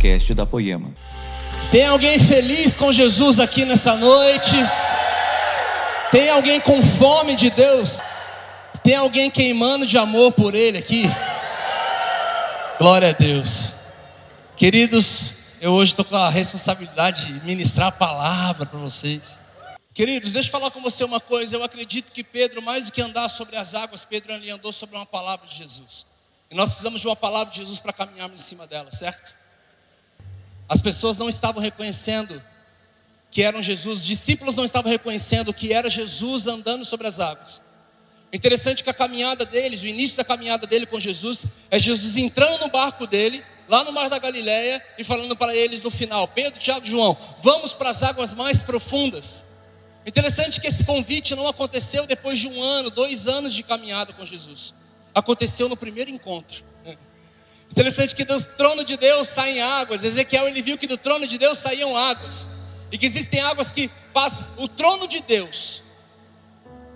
podcast da Poema. Tem alguém feliz com Jesus aqui nessa noite? Tem alguém com fome de Deus? Tem alguém queimando de amor por Ele aqui? Glória a Deus. Queridos, eu hoje estou com a responsabilidade de ministrar a palavra para vocês. Queridos, deixa eu falar com você uma coisa. Eu acredito que Pedro, mais do que andar sobre as águas, Pedro andou sobre uma palavra de Jesus. E nós precisamos de uma palavra de Jesus para caminharmos em cima dela, certo? As pessoas não estavam reconhecendo que eram Jesus, os discípulos não estavam reconhecendo que era Jesus andando sobre as águas. Interessante que a caminhada deles, o início da caminhada dele com Jesus, é Jesus entrando no barco dele, lá no mar da Galileia, e falando para eles no final: Pedro, Tiago e João, vamos para as águas mais profundas. Interessante que esse convite não aconteceu depois de um ano, dois anos de caminhada com Jesus. Aconteceu no primeiro encontro. Interessante que do trono de Deus saem águas. Ezequiel ele viu que do trono de Deus saíam águas. E que existem águas que passam. O trono de Deus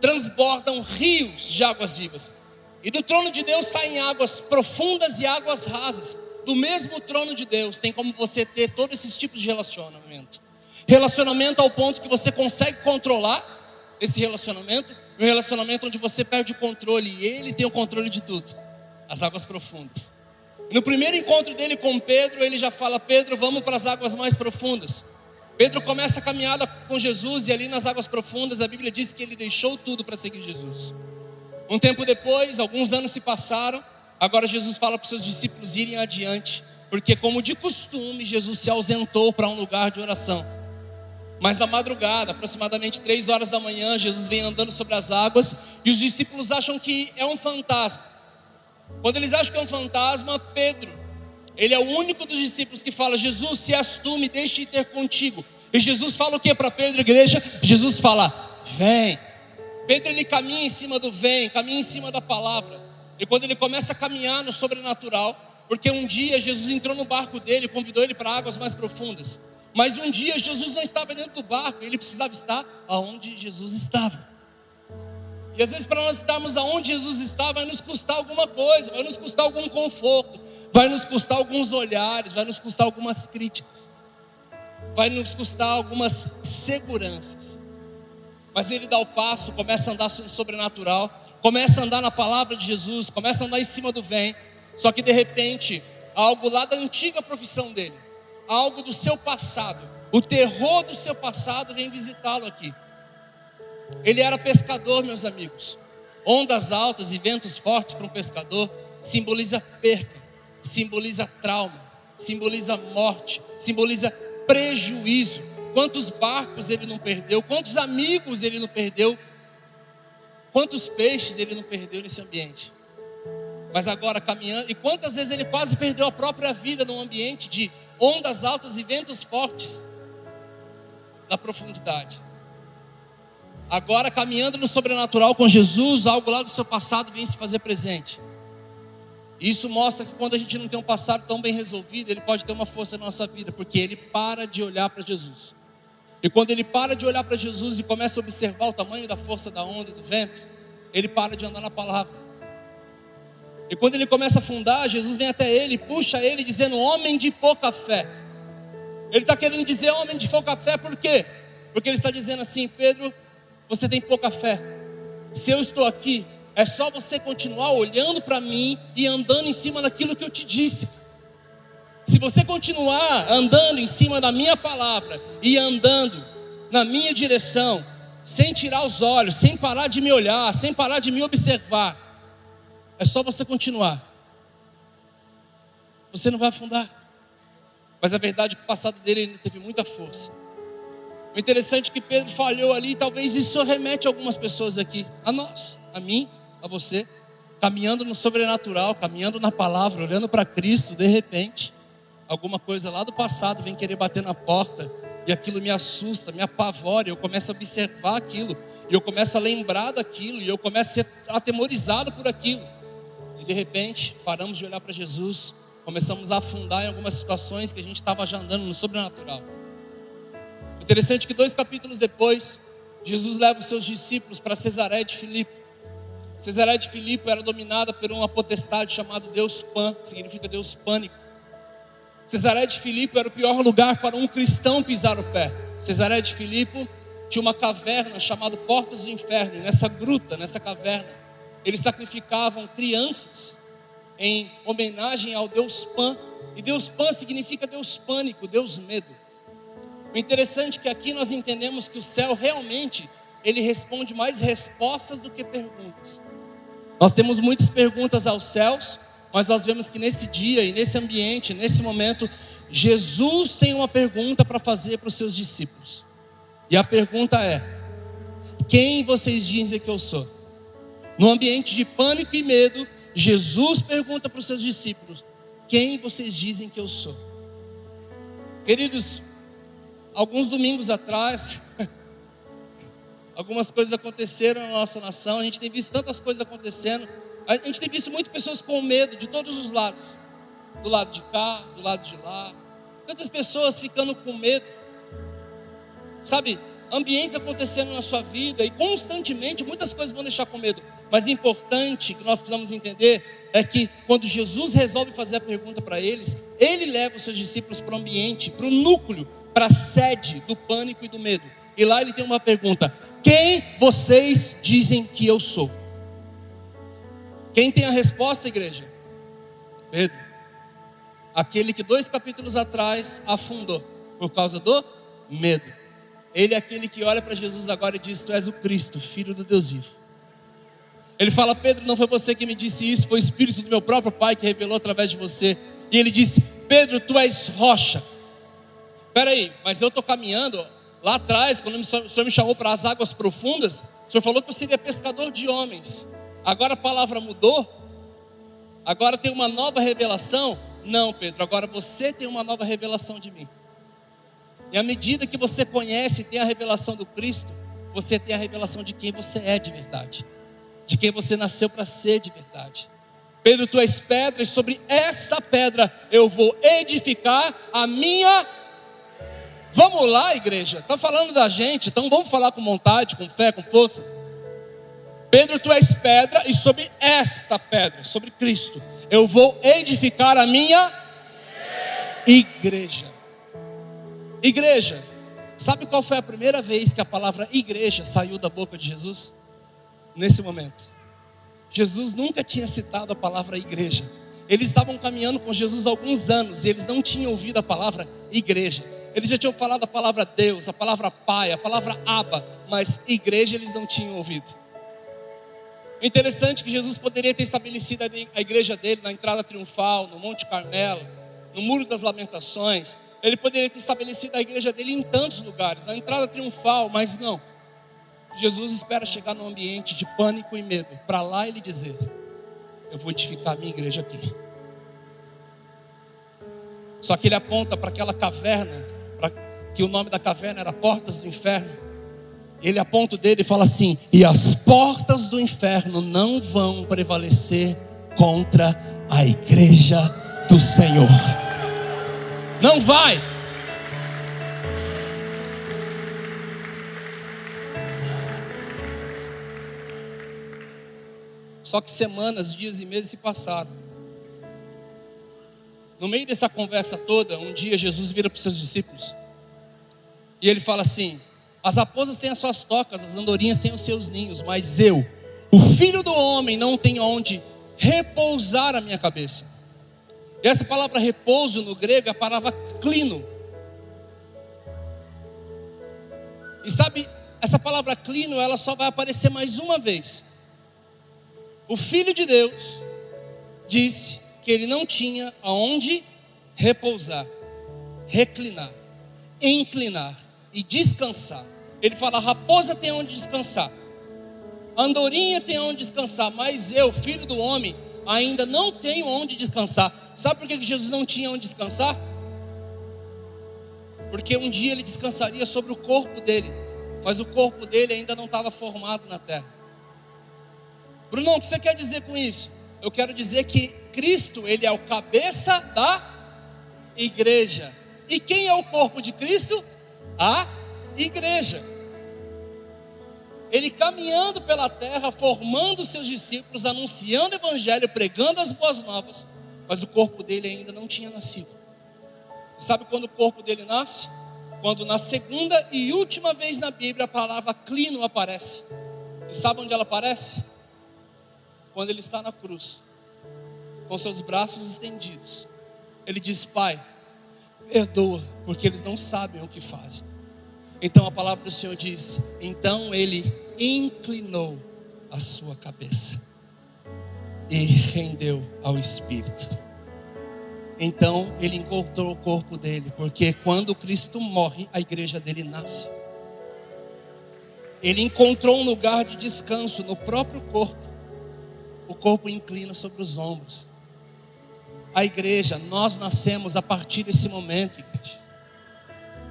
transbordam rios de águas vivas. E do trono de Deus saem águas profundas e águas rasas. Do mesmo trono de Deus tem como você ter todos esses tipos de relacionamento. Relacionamento ao ponto que você consegue controlar esse relacionamento. Um relacionamento onde você perde o controle e ele tem o controle de tudo. As águas profundas. No primeiro encontro dele com Pedro, ele já fala: Pedro, vamos para as águas mais profundas. Pedro começa a caminhada com Jesus e ali nas águas profundas a Bíblia diz que ele deixou tudo para seguir Jesus. Um tempo depois, alguns anos se passaram, agora Jesus fala para os seus discípulos irem adiante, porque, como de costume, Jesus se ausentou para um lugar de oração. Mas na madrugada, aproximadamente três horas da manhã, Jesus vem andando sobre as águas e os discípulos acham que é um fantasma. Quando eles acham que é um fantasma, Pedro, ele é o único dos discípulos que fala: Jesus, se és tu, me deixe ir ter contigo. E Jesus fala o que para Pedro, igreja? Jesus fala: vem. Pedro ele caminha em cima do vem, caminha em cima da palavra. E quando ele começa a caminhar no sobrenatural, porque um dia Jesus entrou no barco dele, convidou ele para águas mais profundas. Mas um dia Jesus não estava dentro do barco, ele precisava estar aonde Jesus estava. E às vezes, para nós estarmos aonde Jesus está, vai nos custar alguma coisa, vai nos custar algum conforto, vai nos custar alguns olhares, vai nos custar algumas críticas, vai nos custar algumas seguranças. Mas ele dá o passo, começa a andar no sobrenatural, começa a andar na palavra de Jesus, começa a andar em cima do vem. Só que de repente, algo lá da antiga profissão dele, algo do seu passado, o terror do seu passado vem visitá-lo aqui. Ele era pescador, meus amigos. Ondas altas e ventos fortes para um pescador simboliza perca, simboliza trauma, simboliza morte, simboliza prejuízo. Quantos barcos ele não perdeu, quantos amigos ele não perdeu, quantos peixes ele não perdeu nesse ambiente. Mas agora caminhando, e quantas vezes ele quase perdeu a própria vida num ambiente de ondas altas e ventos fortes na profundidade. Agora, caminhando no sobrenatural com Jesus, algo lá do seu passado vem se fazer presente. Isso mostra que quando a gente não tem um passado tão bem resolvido, ele pode ter uma força na nossa vida, porque ele para de olhar para Jesus. E quando ele para de olhar para Jesus e começa a observar o tamanho da força da onda e do vento, ele para de andar na palavra. E quando ele começa a afundar, Jesus vem até ele, puxa ele, dizendo: Homem de pouca fé. Ele está querendo dizer homem de pouca fé, por quê? Porque ele está dizendo assim: Pedro, você tem pouca fé. Se eu estou aqui, é só você continuar olhando para mim e andando em cima daquilo que eu te disse. Se você continuar andando em cima da minha palavra e andando na minha direção, sem tirar os olhos, sem parar de me olhar, sem parar de me observar, é só você continuar. Você não vai afundar. Mas a verdade é que o passado dele ainda teve muita força. O interessante é que Pedro falhou ali, e talvez isso remete a algumas pessoas aqui, a nós, a mim, a você, caminhando no sobrenatural, caminhando na palavra, olhando para Cristo, de repente, alguma coisa lá do passado vem querer bater na porta, e aquilo me assusta, me apavora, eu começo a observar aquilo, e eu começo a lembrar daquilo, e eu começo a ser atemorizado por aquilo. E de repente, paramos de olhar para Jesus, começamos a afundar em algumas situações que a gente estava já andando no sobrenatural. Interessante que dois capítulos depois, Jesus leva os seus discípulos para Cesaré de Filipe. Cesaré de Filipe era dominada por uma potestade chamada Deus Pan, que significa Deus pânico. Cesaré de Filipe era o pior lugar para um cristão pisar o pé. Cesaré de Filipe tinha uma caverna chamada Portas do Inferno. E nessa gruta, nessa caverna, eles sacrificavam crianças em homenagem ao Deus Pan. E Deus Pan significa Deus pânico, Deus medo. O interessante é que aqui nós entendemos que o céu realmente ele responde mais respostas do que perguntas. Nós temos muitas perguntas aos céus, mas nós vemos que nesse dia e nesse ambiente, nesse momento, Jesus tem uma pergunta para fazer para os seus discípulos. E a pergunta é: quem vocês dizem que eu sou? No ambiente de pânico e medo, Jesus pergunta para os seus discípulos: quem vocês dizem que eu sou? Queridos, alguns domingos atrás, algumas coisas aconteceram na nossa nação, a gente tem visto tantas coisas acontecendo. A gente tem visto muitas pessoas com medo de todos os lados. Do lado de cá, do lado de lá. Tantas pessoas ficando com medo. Sabe, ambientes acontecendo na sua vida e constantemente muitas coisas vão deixar com medo. Mas o importante que nós precisamos entender é que quando Jesus resolve fazer a pergunta para eles, ele leva os seus discípulos para o ambiente, para o núcleo, para a sede do pânico e do medo. E lá ele tem uma pergunta: Quem vocês dizem que eu sou? Quem tem a resposta, igreja? Pedro. Aquele que dois capítulos atrás afundou por causa do medo. Ele é aquele que olha para Jesus agora e diz: Tu és o Cristo, filho do Deus vivo. Ele fala: Pedro, não foi você que me disse isso, foi o Espírito do meu próprio Pai que revelou através de você. E ele disse: Pedro, tu és rocha. Espera aí, mas eu estou caminhando lá atrás, quando o Senhor me chamou para as águas profundas, o Senhor falou que eu seria pescador de homens. Agora a palavra mudou? Agora tem uma nova revelação? Não, Pedro, agora você tem uma nova revelação de mim. E à medida que você conhece e tem a revelação do Cristo, você tem a revelação de quem você é de verdade, de quem você nasceu para ser de verdade. Pedro, tu és pedra, e sobre essa pedra eu vou edificar a minha. Vamos lá, igreja, está falando da gente, então vamos falar com vontade, com fé, com força. Pedro, tu és pedra, e sobre esta pedra, sobre Cristo, eu vou edificar a minha igreja. Igreja. Sabe qual foi a primeira vez que a palavra igreja saiu da boca de Jesus? Nesse momento. Jesus nunca tinha citado a palavra igreja. Eles estavam caminhando com Jesus há alguns anos e eles não tinham ouvido a palavra igreja. Eles já tinham falado a palavra Deus, a palavra Pai, a palavra Abba, mas igreja eles não tinham ouvido. O interessante é que Jesus poderia ter estabelecido a igreja dele na entrada triunfal, no Monte Carmelo, no Muro das Lamentações. Ele poderia ter estabelecido a igreja dele em tantos lugares, na entrada triunfal, mas não. Jesus espera chegar num ambiente de pânico e medo, para lá ele dizer: Eu vou edificar a minha igreja aqui. Só que ele aponta para aquela caverna, pra, que o nome da caverna era Portas do Inferno ele aponta o dedo e fala assim: e as portas do inferno não vão prevalecer contra a igreja do Senhor. Não vai. Só que semanas, dias e meses se passaram. No meio dessa conversa toda, um dia Jesus vira para os seus discípulos e ele fala assim: as raposas têm as suas tocas, as andorinhas têm os seus ninhos, mas eu, o filho do homem, não tenho onde repousar a minha cabeça. E essa palavra repouso no grego é a palavra clino. E sabe, essa palavra clino, ela só vai aparecer mais uma vez. O filho de Deus disse que ele não tinha aonde repousar, reclinar, inclinar e descansar. Ele fala: raposa tem onde descansar, andorinha tem onde descansar, mas eu, filho do homem, ainda não tenho onde descansar. Sabe por que Jesus não tinha onde descansar? Porque um dia ele descansaria sobre o corpo dele, mas o corpo dele ainda não estava formado na terra. Bruno, o que você quer dizer com isso? Eu quero dizer que Cristo, ele é o cabeça da igreja. E quem é o corpo de Cristo? A igreja ele caminhando pela terra, formando seus discípulos, anunciando o evangelho, pregando as boas novas, mas o corpo dele ainda não tinha nascido. Sabe quando o corpo dele nasce? Quando na segunda e última vez na Bíblia a palavra clino aparece. E sabe onde ela aparece? Quando ele está na cruz, com seus braços estendidos. Ele diz: Pai, perdoa, porque eles não sabem o que fazem. Então a palavra do Senhor diz: Então ele inclinou a sua cabeça e rendeu ao Espírito. Então ele encontrou o corpo dele, porque quando Cristo morre, a igreja dele nasce. Ele encontrou um lugar de descanso no próprio corpo. O corpo inclina sobre os ombros. A igreja, nós nascemos a partir desse momento, igreja.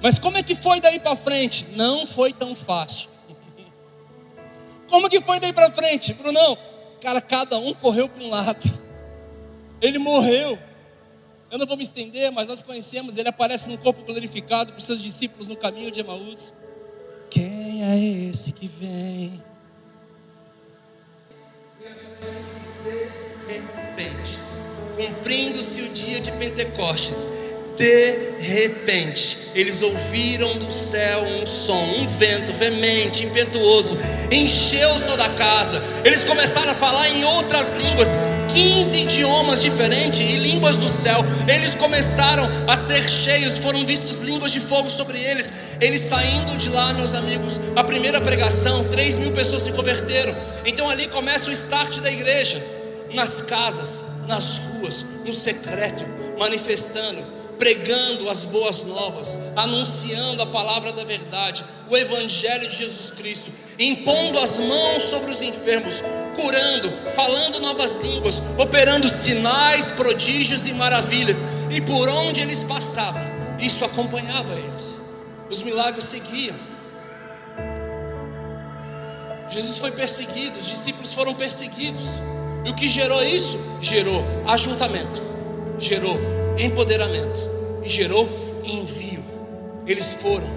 Mas como é que foi daí para frente? Não foi tão fácil. Como que foi daí para frente, Brunão? Cara, cada um correu para um lado. Ele morreu. Eu não vou me estender, mas nós conhecemos, ele aparece num corpo glorificado para os seus discípulos no caminho de Emaús. Quem é esse que vem? De repente, cumprindo-se o dia de Pentecostes, de repente, eles ouviram do céu um som, um vento veemente, impetuoso, encheu toda a casa. Eles começaram a falar em outras línguas, 15 idiomas diferentes e línguas do céu. Eles começaram a ser cheios, foram vistos línguas de fogo sobre eles. Eles saindo de lá, meus amigos, a primeira pregação, 3 mil pessoas se converteram. Então ali começa o start da igreja, nas casas, nas ruas, no secreto, manifestando pregando as boas novas, anunciando a palavra da verdade, o Evangelho de Jesus Cristo, impondo as mãos sobre os enfermos, curando, falando novas línguas, operando sinais, prodígios e maravilhas, e por onde eles passavam, isso acompanhava eles, os milagres seguiam. Jesus foi perseguido, os discípulos foram perseguidos, e o que gerou isso? Gerou ajuntamento, gerou empoderamento e gerou envio. Eles foram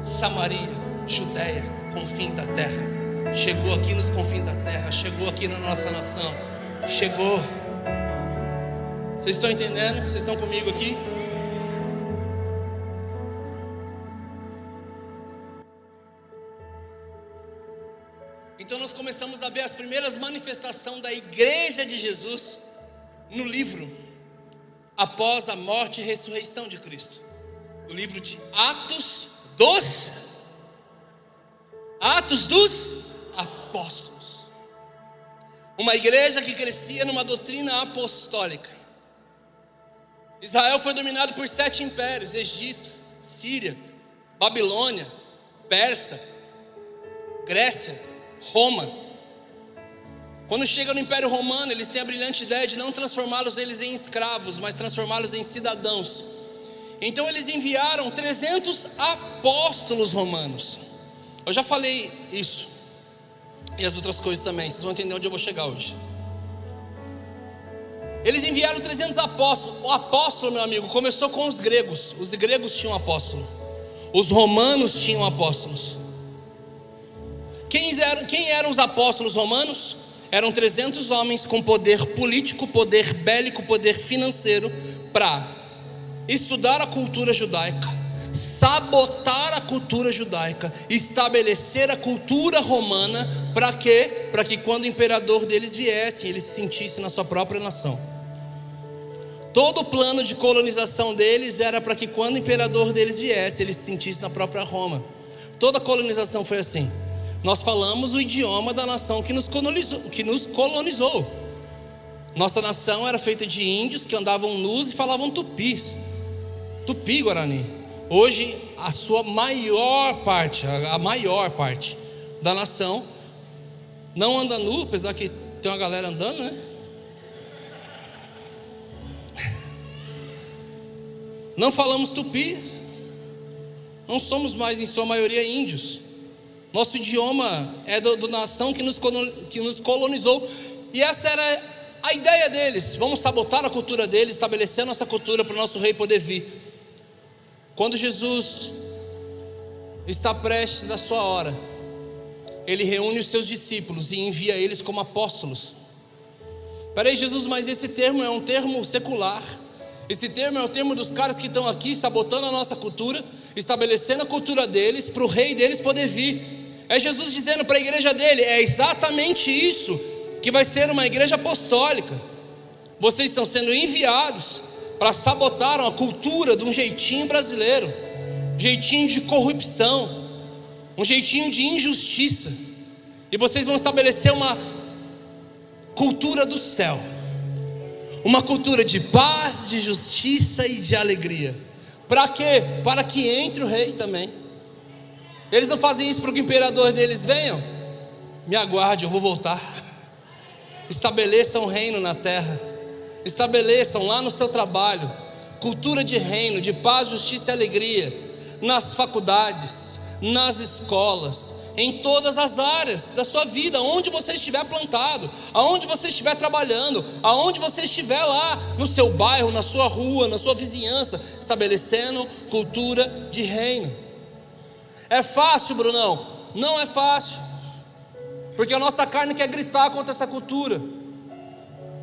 Samaria, Judéia, confins da terra. Chegou aqui nos confins da terra, chegou aqui na nossa nação. Chegou. Vocês estão entendendo? Vocês estão comigo aqui? Então nós começamos a ver as primeiras manifestações da igreja de Jesus no livro após a morte e ressurreição de Cristo. O livro de Atos dos Atos dos Apóstolos. Uma igreja que crescia numa doutrina apostólica. Israel foi dominado por sete impérios: Egito, Síria, Babilônia, Persa, Grécia, Roma. Quando chega no Império Romano, eles têm a brilhante ideia de não transformá-los eles em escravos, mas transformá-los em cidadãos. Então eles enviaram 300 apóstolos romanos. Eu já falei isso. E as outras coisas também. Vocês vão entender onde eu vou chegar hoje. Eles enviaram 300 apóstolos. O apóstolo, meu amigo, começou com os gregos. Os gregos tinham apóstolo. Os romanos tinham apóstolos. Quem eram, quem eram os apóstolos romanos? Eram 300 homens com poder político, poder bélico, poder financeiro para estudar a cultura judaica, sabotar a cultura judaica, estabelecer a cultura romana para quê? Para que quando o imperador deles viesse, eles se sentissem na sua própria nação. Todo o plano de colonização deles era para que quando o imperador deles viesse, eles se sentissem na própria Roma. Toda a colonização foi assim. Nós falamos o idioma da nação que nos colonizou. Que nos colonizou. Nossa nação era feita de índios que andavam nus e falavam tupis. Tupi Guarani. Hoje, a sua maior parte, a maior parte da nação, não anda nu, apesar que tem uma galera andando, né? Não falamos tupi, não somos mais, em sua maioria, índios. Nosso idioma é da nação que nos, que nos colonizou. E essa era a ideia deles. Vamos sabotar a cultura deles, estabelecer a nossa cultura para o nosso rei poder vir. Quando Jesus está prestes à sua hora, ele reúne os seus discípulos e envia eles como apóstolos. Peraí, Jesus, mas esse termo é um termo secular. Esse termo é o termo dos caras que estão aqui sabotando a nossa cultura, estabelecendo a cultura deles, para o rei deles poder vir. É Jesus dizendo para a igreja dele: é exatamente isso que vai ser uma igreja apostólica. Vocês estão sendo enviados para sabotar a cultura de um jeitinho brasileiro, um jeitinho de corrupção, um jeitinho de injustiça. E vocês vão estabelecer uma cultura do céu uma cultura de paz, de justiça e de alegria. Para quê? Para que entre o rei também. Eles não fazem isso para que o imperador deles venham. Me aguarde, eu vou voltar. Estabeleçam um reino na terra. Estabeleçam lá no seu trabalho cultura de reino, de paz, justiça e alegria nas faculdades, nas escolas, em todas as áreas da sua vida, onde você estiver plantado, aonde você estiver trabalhando, aonde você estiver lá, no seu bairro, na sua rua, na sua vizinhança, estabelecendo cultura de reino. É fácil, Brunão? Não é fácil, porque a nossa carne quer gritar contra essa cultura,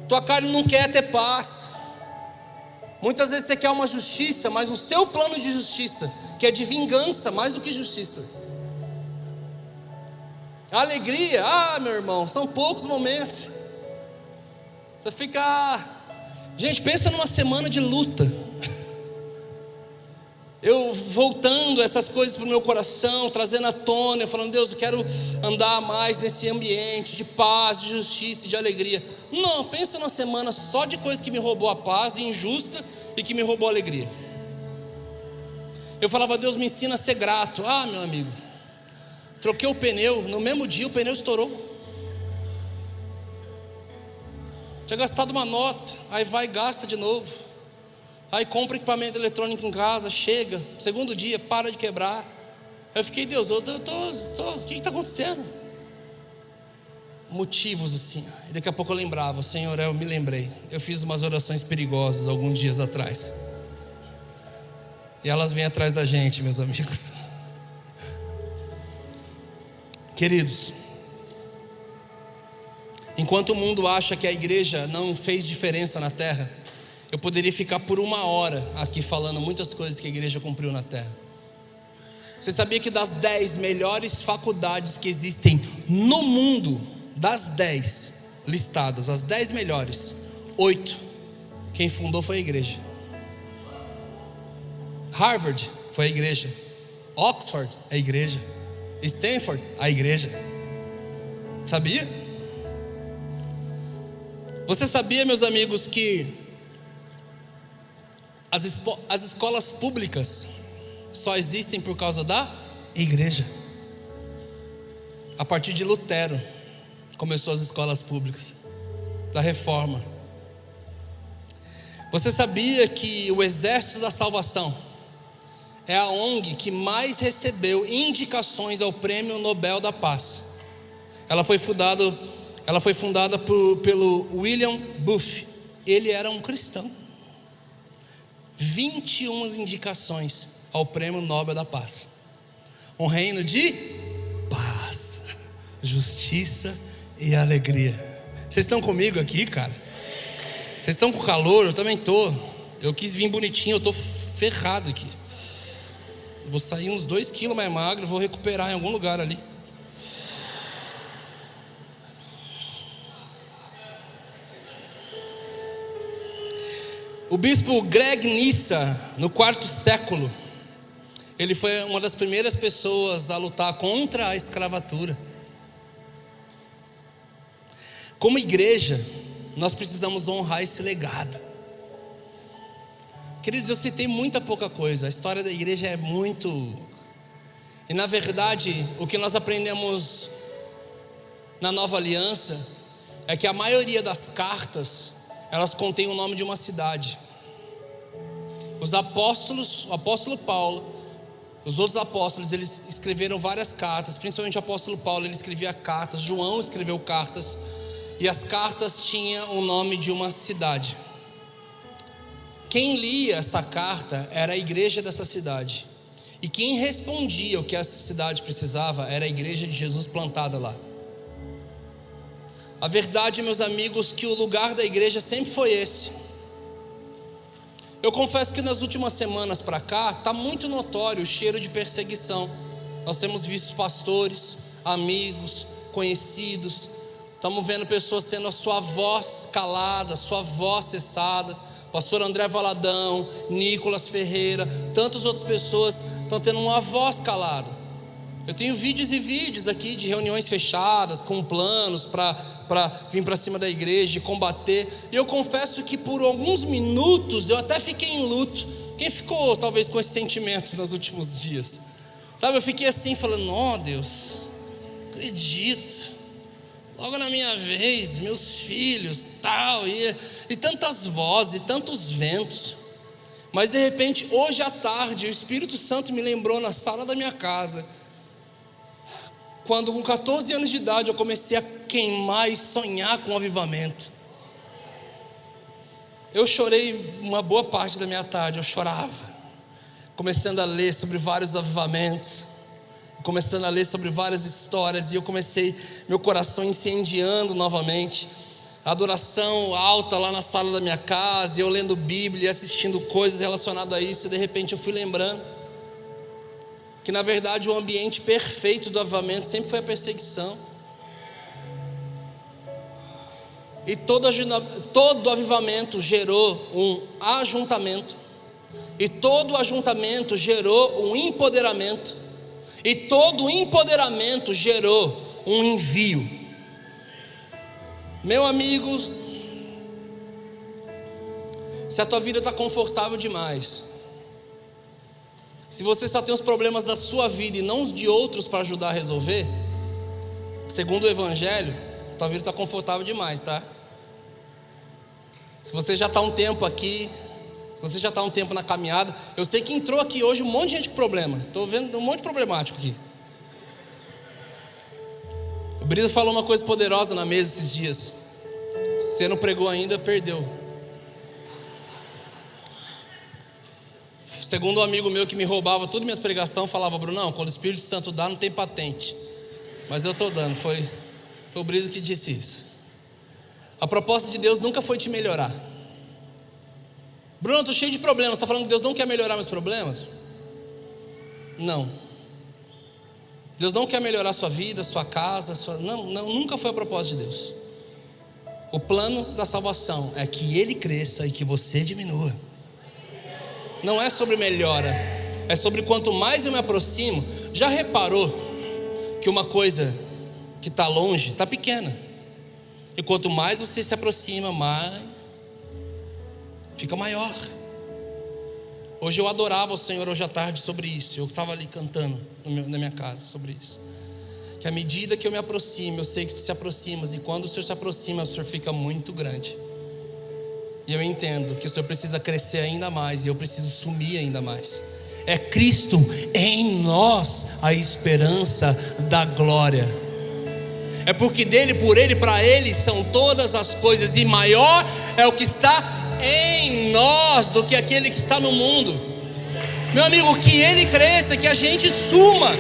tua carne não quer ter paz. Muitas vezes você quer uma justiça, mas o seu plano de justiça, que é de vingança mais do que justiça. Alegria, ah, meu irmão, são poucos momentos. Você fica. Gente, pensa numa semana de luta. Eu voltando essas coisas para o meu coração, trazendo à tona, falando, Deus, eu quero andar mais nesse ambiente de paz, de justiça, de alegria. Não, pensa numa semana só de coisas que me roubou a paz, injusta e que me roubou a alegria. Eu falava, Deus me ensina a ser grato. Ah, meu amigo, Troquei o pneu, no mesmo dia o pneu estourou. Tinha gastado uma nota, aí vai e gasta de novo. Aí compra equipamento eletrônico em casa, chega, segundo dia, para de quebrar. Eu fiquei, Deus, eu tô, tô, tô o que está acontecendo? Motivos assim. E daqui a pouco eu lembrava, Senhor, eu me lembrei. Eu fiz umas orações perigosas alguns dias atrás. E elas vêm atrás da gente, meus amigos. Queridos, enquanto o mundo acha que a igreja não fez diferença na terra, eu poderia ficar por uma hora aqui falando muitas coisas que a igreja cumpriu na terra. Você sabia que das dez melhores faculdades que existem no mundo, das dez listadas, as dez melhores, oito, quem fundou foi a igreja. Harvard foi a igreja. Oxford a igreja. Stanford, a igreja. Sabia? Você sabia, meus amigos, que as, as escolas públicas só existem por causa da igreja? A partir de Lutero começou as escolas públicas da reforma. Você sabia que o exército da salvação é a ONG que mais recebeu indicações ao Prêmio Nobel da Paz. Ela foi fundada, ela foi fundada por, pelo William Buff. Ele era um cristão. 21 indicações ao Prêmio Nobel da Paz. Um reino de paz, justiça e alegria. Vocês estão comigo aqui, cara? Vocês estão com calor? Eu também estou. Eu quis vir bonitinho, eu estou ferrado aqui. Vou sair uns dois quilos mais magro, vou recuperar em algum lugar ali. O bispo Greg Nissa, no quarto século, ele foi uma das primeiras pessoas a lutar contra a escravatura. Como igreja, nós precisamos honrar esse legado. Queridos, eu citei muita pouca coisa. A história da igreja é muito. E na verdade, o que nós aprendemos na nova aliança é que a maioria das cartas elas contêm o nome de uma cidade. Os apóstolos, o apóstolo Paulo, os outros apóstolos, eles escreveram várias cartas, principalmente o apóstolo Paulo, ele escrevia cartas, João escreveu cartas, e as cartas tinham o nome de uma cidade. Quem lia essa carta era a igreja dessa cidade. E quem respondia o que essa cidade precisava era a igreja de Jesus plantada lá. A verdade, meus amigos, que o lugar da igreja sempre foi esse. Eu confesso que nas últimas semanas para cá está muito notório o cheiro de perseguição. Nós temos visto pastores, amigos, conhecidos, estamos vendo pessoas tendo a sua voz calada, sua voz cessada. Pastor André Valadão, Nicolas Ferreira, tantas outras pessoas estão tendo uma voz calada. Eu tenho vídeos e vídeos aqui de reuniões fechadas, com planos para vir para cima da igreja e combater. E eu confesso que por alguns minutos eu até fiquei em luto. Quem ficou talvez com esse sentimento nos últimos dias? Sabe, eu fiquei assim falando: "Ó oh, Deus, acredito. Logo na minha vez, meus filhos, tal, e, e tantas vozes, e tantos ventos. Mas de repente, hoje à tarde, o Espírito Santo me lembrou na sala da minha casa quando com 14 anos de idade eu comecei a queimar e sonhar com o avivamento. Eu chorei uma boa parte da minha tarde, eu chorava, começando a ler sobre vários avivamentos, começando a ler sobre várias histórias, e eu comecei, meu coração incendiando novamente, adoração alta lá na sala da minha casa, e eu lendo Bíblia, assistindo coisas relacionadas a isso, e de repente eu fui lembrando que na verdade o ambiente perfeito do avivamento sempre foi a perseguição. E todo, todo avivamento gerou um ajuntamento. E todo ajuntamento gerou um empoderamento. E todo empoderamento gerou um envio. Meu amigo, se a tua vida está confortável demais, se você só tem os problemas da sua vida e não os de outros para ajudar a resolver, segundo o Evangelho, tua vida está confortável demais, tá? Se você já está um tempo aqui, se você já está um tempo na caminhada, eu sei que entrou aqui hoje um monte de gente com problema. Estou vendo um monte de problemático aqui. O Brisa falou uma coisa poderosa na mesa esses dias. Se você não pregou ainda, perdeu. Segundo um amigo meu que me roubava todas minhas pregações, falava, Brunão, quando o Espírito Santo dá, não tem patente. Mas eu estou dando, foi, foi o Brisa que disse isso. A proposta de Deus nunca foi te melhorar. Bruno, estou cheio de problemas. Está falando que Deus não quer melhorar meus problemas? Não. Deus não quer melhorar sua vida, sua casa, sua... Não, não, nunca foi a proposta de Deus. O plano da salvação é que Ele cresça e que você diminua não é sobre melhora, é sobre quanto mais eu me aproximo. Já reparou que uma coisa que está longe está pequena, e quanto mais você se aproxima, mais fica maior. Hoje eu adorava o Senhor hoje à tarde sobre isso. Eu estava ali cantando meu, na minha casa sobre isso. Que à medida que eu me aproximo, eu sei que tu se aproximas, e quando o Senhor se aproxima, o Senhor fica muito grande. E eu entendo que o Senhor precisa crescer ainda mais e eu preciso sumir ainda mais. É Cristo em nós a esperança da glória. É porque dele, por ele, para ele são todas as coisas, e maior é o que está em nós do que aquele que está no mundo. Meu amigo, que ele cresça, que a gente suma,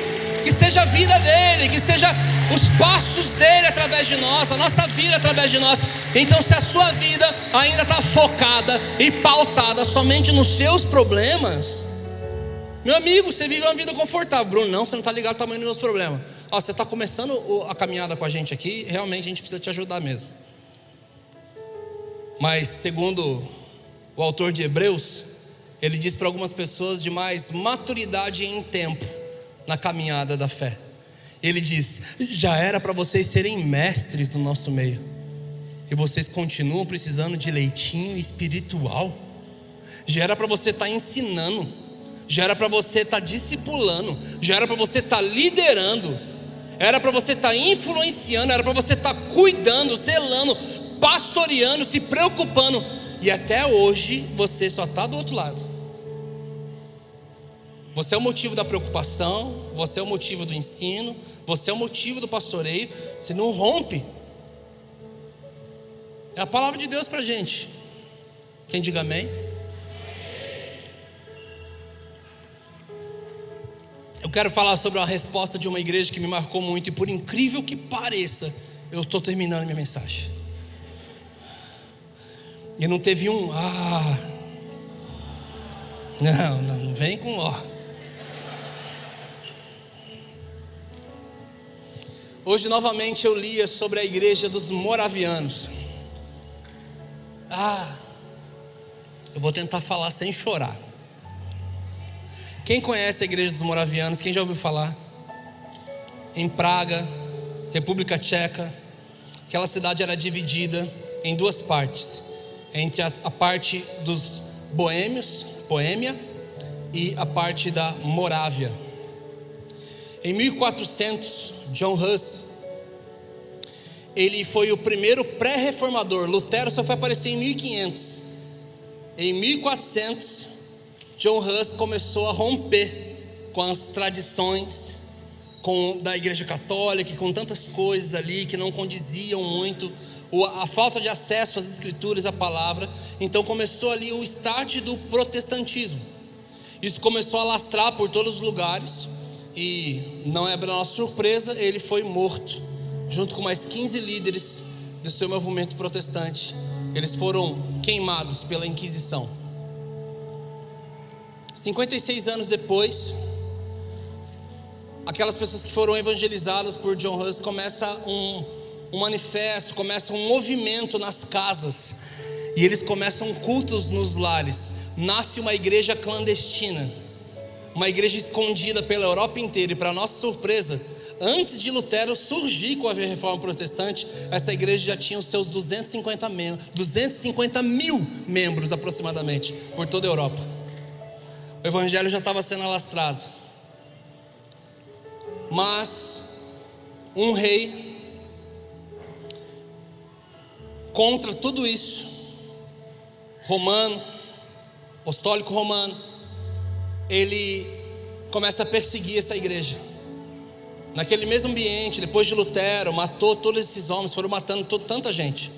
que seja a vida dele, que seja os passos dele através de nós, a nossa vida através de nós. Então, se a sua vida ainda está focada e pautada somente nos seus problemas, meu amigo, você vive uma vida confortável. Bruno, não, você não está ligado ao tamanho dos meus problemas. Ó, você está começando a caminhada com a gente aqui, realmente a gente precisa te ajudar mesmo. Mas, segundo o autor de Hebreus, ele diz para algumas pessoas de mais maturidade em tempo na caminhada da fé. Ele diz: já era para vocês serem mestres do nosso meio, e vocês continuam precisando de leitinho espiritual. Já era para você estar tá ensinando, já era para você estar tá discipulando, já era para você estar tá liderando, era para você estar tá influenciando, era para você estar tá cuidando, zelando, pastoreando, se preocupando, e até hoje você só está do outro lado. Você é o motivo da preocupação, você é o motivo do ensino, você é o motivo do pastoreio. Você não rompe. É a palavra de Deus para gente. Quem diga amém? Eu quero falar sobre a resposta de uma igreja que me marcou muito, e por incrível que pareça, eu estou terminando minha mensagem. E não teve um, ah, Não, não, não vem com ó. Hoje novamente eu lia sobre a igreja dos moravianos. Ah, eu vou tentar falar sem chorar. Quem conhece a igreja dos moravianos? Quem já ouviu falar? Em Praga, República Tcheca, aquela cidade era dividida em duas partes, entre a, a parte dos boêmios, Boêmia, e a parte da Morávia. Em 1400, John Hus, ele foi o primeiro pré-reformador. Lutero só foi aparecer em 1500. Em 1400, John Hus começou a romper com as tradições com, da Igreja Católica, com tantas coisas ali que não condiziam muito, a falta de acesso às Escrituras, à palavra. Então começou ali o start do protestantismo. Isso começou a lastrar por todos os lugares e não é para nossa surpresa, ele foi morto, junto com mais 15 líderes do seu movimento protestante. Eles foram queimados pela Inquisição. 56 anos depois, aquelas pessoas que foram evangelizadas por John Hus começa um, um manifesto, começa um movimento nas casas e eles começam cultos nos lares. Nasce uma igreja clandestina, uma igreja escondida pela Europa inteira e para nossa surpresa, antes de Lutero surgir com a reforma protestante, essa igreja já tinha os seus 250, mem 250 mil membros aproximadamente por toda a Europa o evangelho já estava sendo alastrado. Mas um rei, contra tudo isso, romano, apostólico romano, ele começa a perseguir essa igreja. Naquele mesmo ambiente, depois de Lutero, matou todos esses homens, foram matando tanta gente.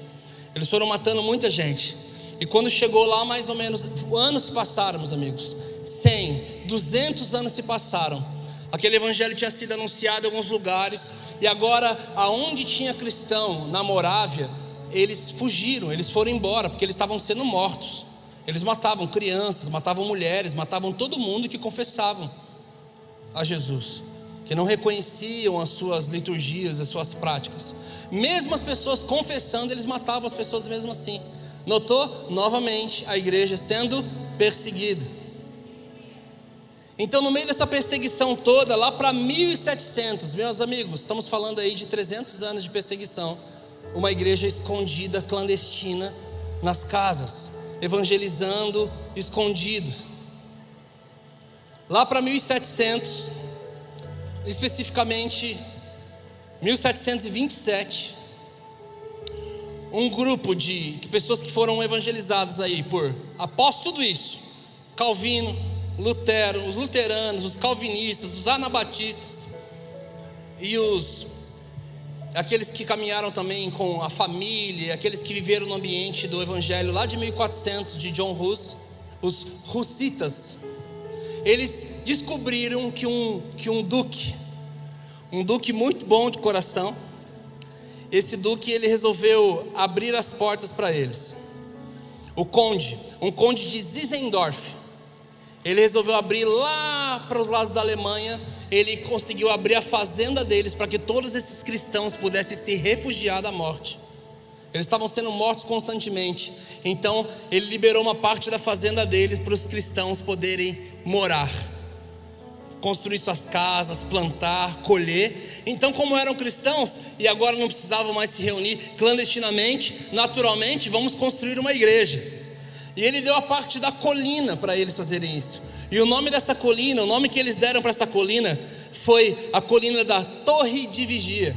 Eles foram matando muita gente. E quando chegou lá, mais ou menos, anos se passaram, meus amigos. 100, 200 anos se passaram. Aquele evangelho tinha sido anunciado em alguns lugares, e agora, aonde tinha cristão, na Morávia, eles fugiram, eles foram embora, porque eles estavam sendo mortos. Eles matavam crianças, matavam mulheres, matavam todo mundo que confessavam a Jesus, que não reconheciam as suas liturgias, as suas práticas. Mesmo as pessoas confessando, eles matavam as pessoas mesmo assim. Notou novamente a igreja sendo perseguida. Então, no meio dessa perseguição toda, lá para 1700, meus amigos, estamos falando aí de 300 anos de perseguição, uma igreja escondida, clandestina, nas casas, evangelizando escondido. Lá para 1700, especificamente 1727, um grupo de pessoas que foram evangelizadas aí por, após tudo isso, Calvino, Lutero, os luteranos, os calvinistas, os anabatistas e os aqueles que caminharam também com a família, aqueles que viveram no ambiente do evangelho lá de 1400 de John Hus, os russitas. Eles descobriram que um que um duque, um duque muito bom de coração, esse duque ele resolveu abrir as portas para eles. O conde, um conde de Zizendorf, ele resolveu abrir lá para os lados da Alemanha. Ele conseguiu abrir a fazenda deles para que todos esses cristãos pudessem se refugiar da morte. Eles estavam sendo mortos constantemente. Então, ele liberou uma parte da fazenda deles para os cristãos poderem morar, construir suas casas, plantar, colher. Então, como eram cristãos e agora não precisavam mais se reunir clandestinamente, naturalmente, vamos construir uma igreja. E ele deu a parte da colina para eles fazerem isso. E o nome dessa colina, o nome que eles deram para essa colina, foi a colina da Torre de Vigia.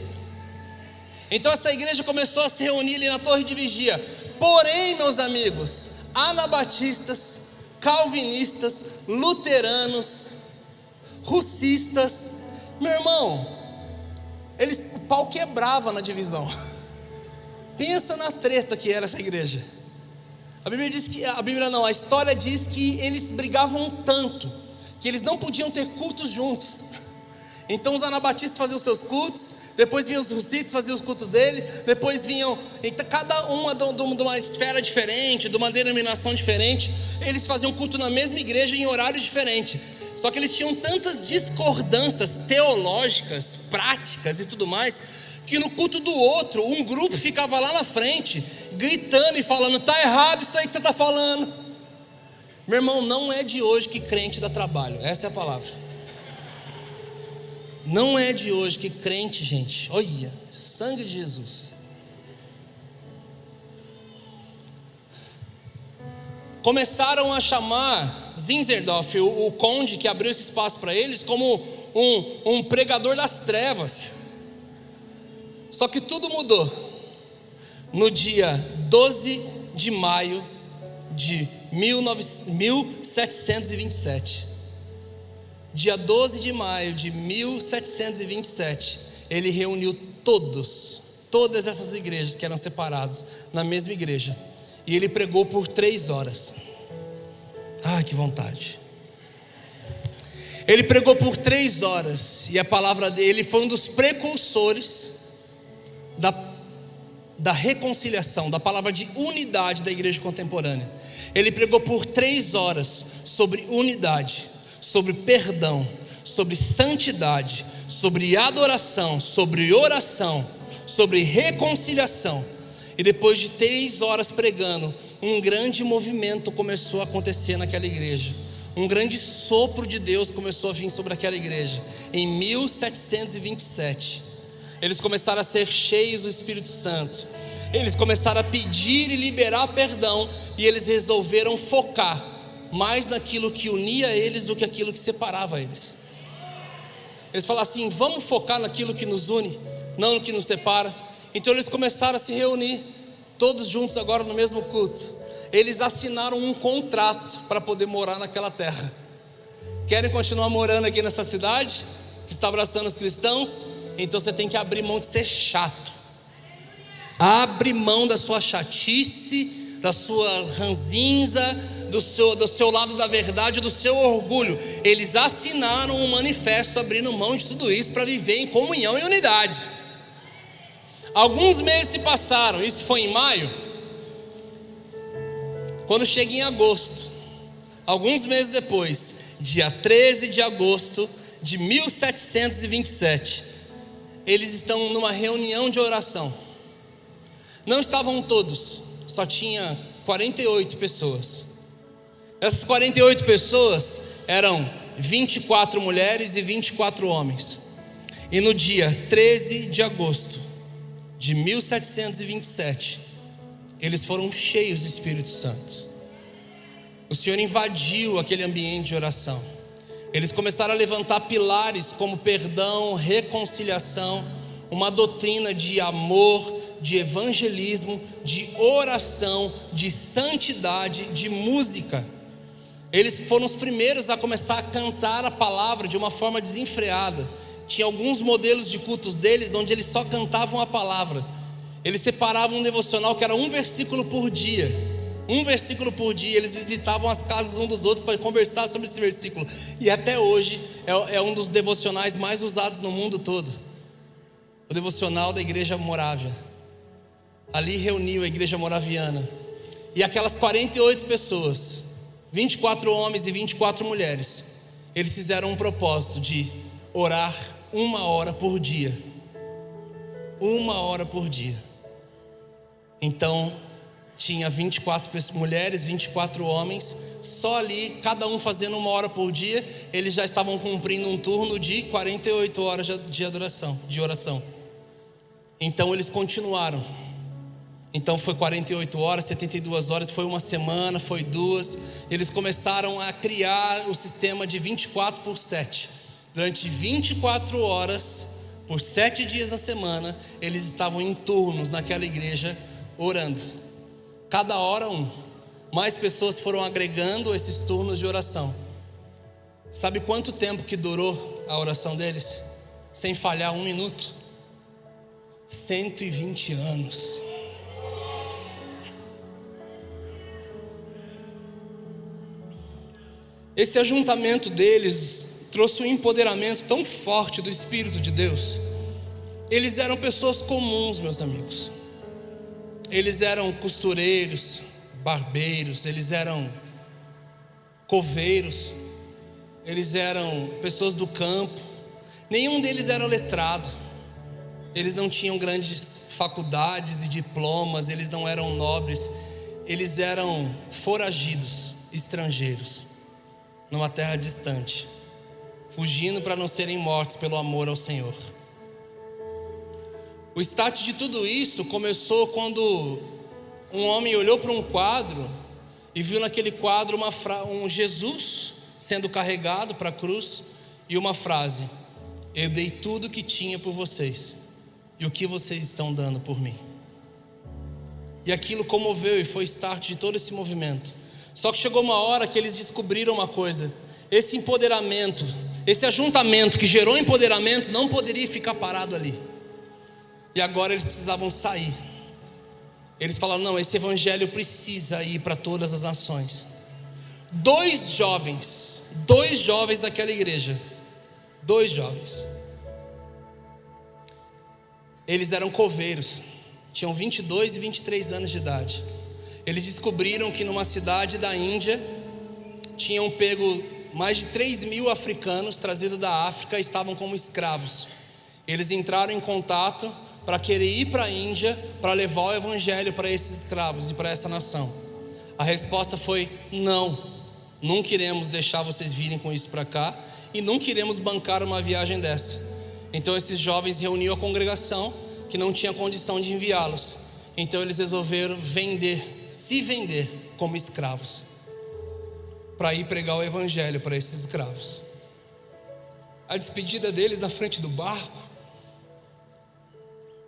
Então essa igreja começou a se reunir ali na Torre de Vigia. Porém, meus amigos, anabatistas, calvinistas, luteranos, russistas, meu irmão, eles, o pau quebrava na divisão. Pensa na treta que era essa igreja. A Bíblia diz que a Bíblia não, a história diz que eles brigavam tanto que eles não podiam ter cultos juntos. Então os anabatistas faziam seus cultos, depois vinham os russites, faziam os cultos dele, depois vinham, então, cada uma de uma esfera diferente, de uma denominação diferente, eles faziam culto na mesma igreja em horários diferentes. Só que eles tinham tantas discordâncias teológicas, práticas e tudo mais, que no culto do outro, um grupo ficava lá na frente, gritando e falando: tá errado isso aí que você está falando. Meu irmão, não é de hoje que crente dá trabalho, essa é a palavra. Não é de hoje que crente, gente, olha, sangue de Jesus. Começaram a chamar Zinzerdorf, o, o conde que abriu esse espaço para eles, como um, um pregador das trevas. Só que tudo mudou no dia 12 de maio de 19, 1727 dia 12 de maio de 1727, ele reuniu todos, todas essas igrejas que eram separadas na mesma igreja, e ele pregou por três horas. Ai, que vontade! Ele pregou por três horas, e a palavra dele foi um dos precursores da, da reconciliação, da palavra de unidade da igreja contemporânea. Ele pregou por três horas sobre unidade sobre perdão, sobre santidade, sobre adoração, sobre oração, sobre reconciliação. E depois de três horas pregando, um grande movimento começou a acontecer naquela igreja. Um grande sopro de Deus começou a vir sobre aquela igreja. Em 1727, eles começaram a ser cheios do Espírito Santo. Eles começaram a pedir e liberar perdão. E eles resolveram focar mais naquilo que unia eles do que aquilo que separava eles. Eles falaram assim: vamos focar naquilo que nos une, não no que nos separa. Então eles começaram a se reunir, todos juntos agora no mesmo culto. Eles assinaram um contrato para poder morar naquela terra. Querem continuar morando aqui nessa cidade, que está abraçando os cristãos? Então você tem que abrir mão de ser chato. Abre mão da sua chatice, da sua ranzinza, do seu, do seu lado da verdade, do seu orgulho. Eles assinaram um manifesto abrindo mão de tudo isso para viver em comunhão e unidade. Alguns meses se passaram, isso foi em maio. Quando chega em agosto, alguns meses depois, dia 13 de agosto de 1727, eles estão numa reunião de oração. Não estavam todos, só tinha 48 pessoas. Essas 48 pessoas eram 24 mulheres e 24 homens. E no dia 13 de agosto de 1727, eles foram cheios do Espírito Santo. O Senhor invadiu aquele ambiente de oração. Eles começaram a levantar pilares como perdão, reconciliação, uma doutrina de amor, de evangelismo, de oração, de santidade, de música. Eles foram os primeiros a começar a cantar a palavra de uma forma desenfreada. Tinha alguns modelos de cultos deles onde eles só cantavam a palavra. Eles separavam um devocional que era um versículo por dia. Um versículo por dia, eles visitavam as casas um dos outros para conversar sobre esse versículo. E até hoje é, é um dos devocionais mais usados no mundo todo. O devocional da igreja Morávia. Ali reuniu a igreja moraviana. E aquelas 48 pessoas 24 homens e 24 mulheres, eles fizeram um propósito de orar uma hora por dia. Uma hora por dia. Então, tinha 24 mulheres, 24 homens, só ali, cada um fazendo uma hora por dia, eles já estavam cumprindo um turno de 48 horas de adoração, de oração. Então eles continuaram então foi 48 horas, 72 horas, foi uma semana, foi duas. Eles começaram a criar o sistema de 24 por 7. Durante 24 horas, por sete dias na semana, eles estavam em turnos naquela igreja orando. Cada hora um. Mais pessoas foram agregando esses turnos de oração. Sabe quanto tempo que durou a oração deles? Sem falhar um minuto? 120 anos. Esse ajuntamento deles trouxe um empoderamento tão forte do Espírito de Deus, Eles eram pessoas comuns, meus amigos. Eles eram costureiros, barbeiros, eles eram coveiros, eles eram pessoas do campo. Nenhum deles era letrado. Eles não tinham grandes faculdades e diplomas, eles não eram nobres, eles eram foragidos, estrangeiros, numa terra distante, fugindo para não serem mortos pelo amor ao Senhor. O start de tudo isso começou quando um homem olhou para um quadro e viu naquele quadro uma um Jesus sendo carregado para a cruz e uma frase: Eu dei tudo que tinha por vocês, e o que vocês estão dando por mim? E aquilo comoveu e foi start de todo esse movimento. Só que chegou uma hora que eles descobriram uma coisa: esse empoderamento, esse ajuntamento que gerou empoderamento não poderia ficar parado ali. E agora eles precisavam sair. Eles falaram: não, esse evangelho precisa ir para todas as nações. Dois jovens, dois jovens daquela igreja, dois jovens. Eles eram coveiros, tinham 22 e 23 anos de idade. Eles descobriram que numa cidade da Índia tinham pego mais de 3 mil africanos trazidos da África e estavam como escravos. Eles entraram em contato para querer ir para a Índia para levar o evangelho para esses escravos e para essa nação? A resposta foi: não, não queremos deixar vocês virem com isso para cá e não queremos bancar uma viagem dessa. Então esses jovens reuniam a congregação que não tinha condição de enviá-los. Então eles resolveram vender, se vender como escravos, para ir pregar o evangelho para esses escravos. A despedida deles na frente do barco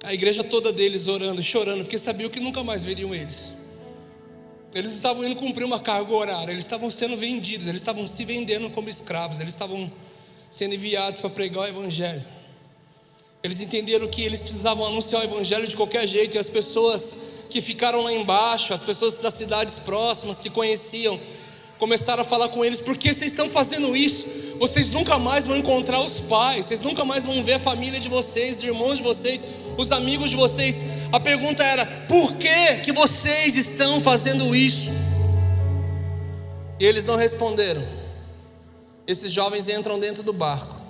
a igreja toda deles orando, chorando, porque sabiam que nunca mais veriam eles. Eles estavam indo cumprir uma carga horária, eles estavam sendo vendidos, eles estavam se vendendo como escravos, eles estavam sendo enviados para pregar o Evangelho. Eles entenderam que eles precisavam anunciar o Evangelho de qualquer jeito, e as pessoas que ficaram lá embaixo, as pessoas das cidades próximas que conheciam, começaram a falar com eles: por que vocês estão fazendo isso? Vocês nunca mais vão encontrar os pais, vocês nunca mais vão ver a família de vocês, os irmãos de vocês, os amigos de vocês. A pergunta era: por que, que vocês estão fazendo isso? E eles não responderam. Esses jovens entram dentro do barco.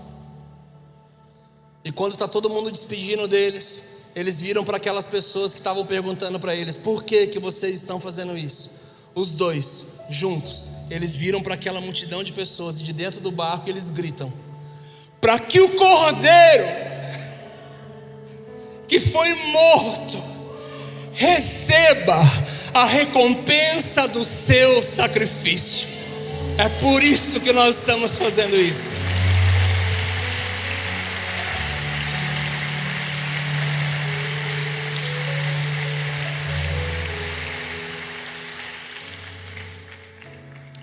E quando está todo mundo despedindo deles, eles viram para aquelas pessoas que estavam perguntando para eles: por que, que vocês estão fazendo isso? Os dois, juntos, eles viram para aquela multidão de pessoas e de dentro do barco eles gritam: para que o cordeiro que foi morto, receba a recompensa do seu sacrifício. É por isso que nós estamos fazendo isso.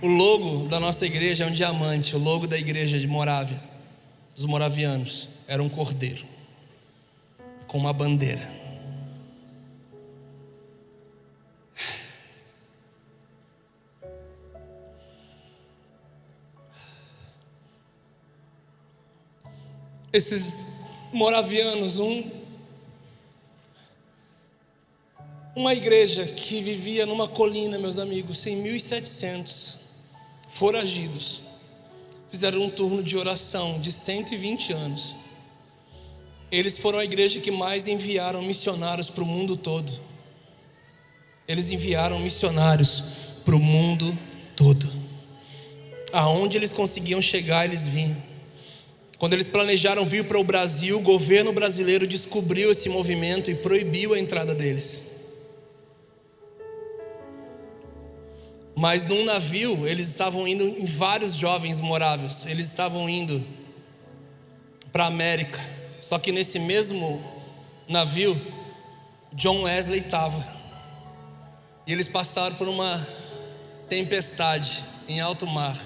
O logo da nossa igreja é um diamante, o logo da igreja de Morávia, dos moravianos, era um cordeiro com uma bandeira. Esses moravianos, um, uma igreja que vivia numa colina, meus amigos, em 1700, foragidos, fizeram um turno de oração de 120 anos eles foram a igreja que mais enviaram missionários para o mundo todo. Eles enviaram missionários para o mundo todo. Aonde eles conseguiam chegar, eles vinham. Quando eles planejaram vir para o Brasil, o governo brasileiro descobriu esse movimento e proibiu a entrada deles. Mas num navio, eles estavam indo em vários jovens moráveis, eles estavam indo para a América. Só que nesse mesmo navio, John Wesley estava. E eles passaram por uma tempestade em alto mar.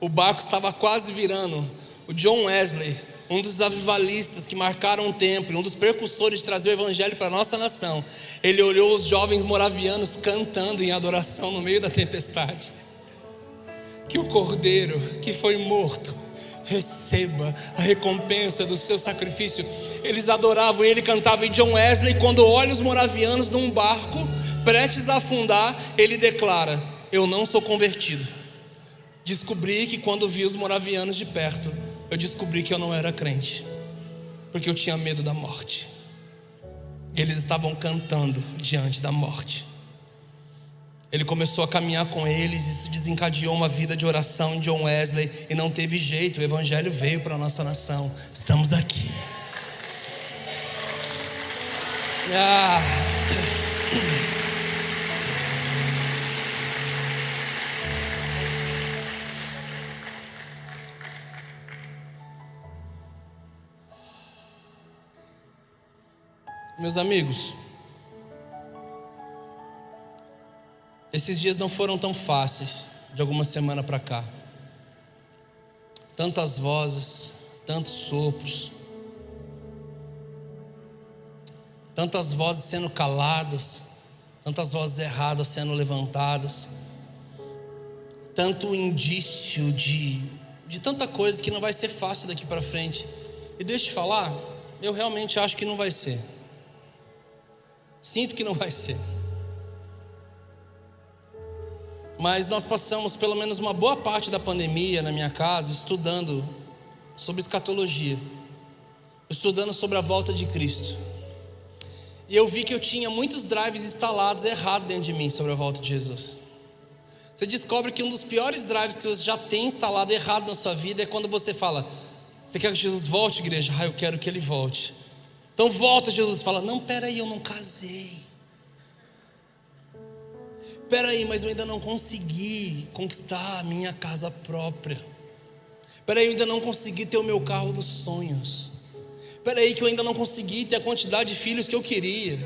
O barco estava quase virando. O John Wesley, um dos avivalistas que marcaram o tempo, um dos precursores de trazer o evangelho para a nossa nação, ele olhou os jovens moravianos cantando em adoração no meio da tempestade. Que o cordeiro que foi morto receba a recompensa do seu sacrifício. Eles adoravam ele cantava. E John Wesley, quando olha os moravianos num barco prestes a afundar, ele declara: Eu não sou convertido. Descobri que quando vi os moravianos de perto, eu descobri que eu não era crente, porque eu tinha medo da morte. Eles estavam cantando diante da morte. Ele começou a caminhar com eles, isso desencadeou uma vida de oração em John Wesley, e não teve jeito, o Evangelho veio para a nossa nação. Estamos aqui. Ah. Meus amigos, esses dias não foram tão fáceis de alguma semana para cá. Tantas vozes, tantos sopros, tantas vozes sendo caladas, tantas vozes erradas sendo levantadas, tanto indício de, de tanta coisa que não vai ser fácil daqui para frente. E deixa eu te falar, eu realmente acho que não vai ser. Sinto que não vai ser. Mas nós passamos pelo menos uma boa parte da pandemia na minha casa estudando sobre escatologia, estudando sobre a volta de Cristo. E eu vi que eu tinha muitos drives instalados errados dentro de mim sobre a volta de Jesus. Você descobre que um dos piores drives que você já tem instalado errado na sua vida é quando você fala: Você quer que Jesus volte, igreja? Ah, eu quero que ele volte. Então volta Jesus fala: Não, peraí, eu não casei. Peraí, mas eu ainda não consegui conquistar a minha casa própria. Peraí, eu ainda não consegui ter o meu carro dos sonhos. Peraí, que eu ainda não consegui ter a quantidade de filhos que eu queria.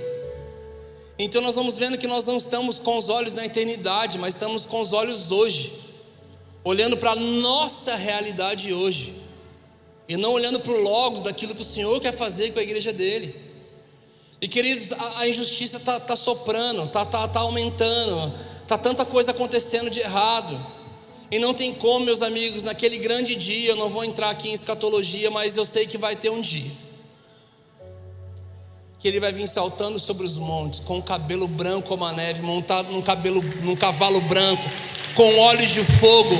Então nós vamos vendo que nós não estamos com os olhos na eternidade, mas estamos com os olhos hoje, olhando para a nossa realidade hoje e não olhando para o logos daquilo que o Senhor quer fazer com a igreja dele. E queridos, a, a injustiça está tá soprando, está tá, tá aumentando, está tanta coisa acontecendo de errado. E não tem como, meus amigos, naquele grande dia, eu não vou entrar aqui em escatologia, mas eu sei que vai ter um dia. Que ele vai vir saltando sobre os montes, com o cabelo branco como a neve, montado num, cabelo, num cavalo branco, com olhos de fogo,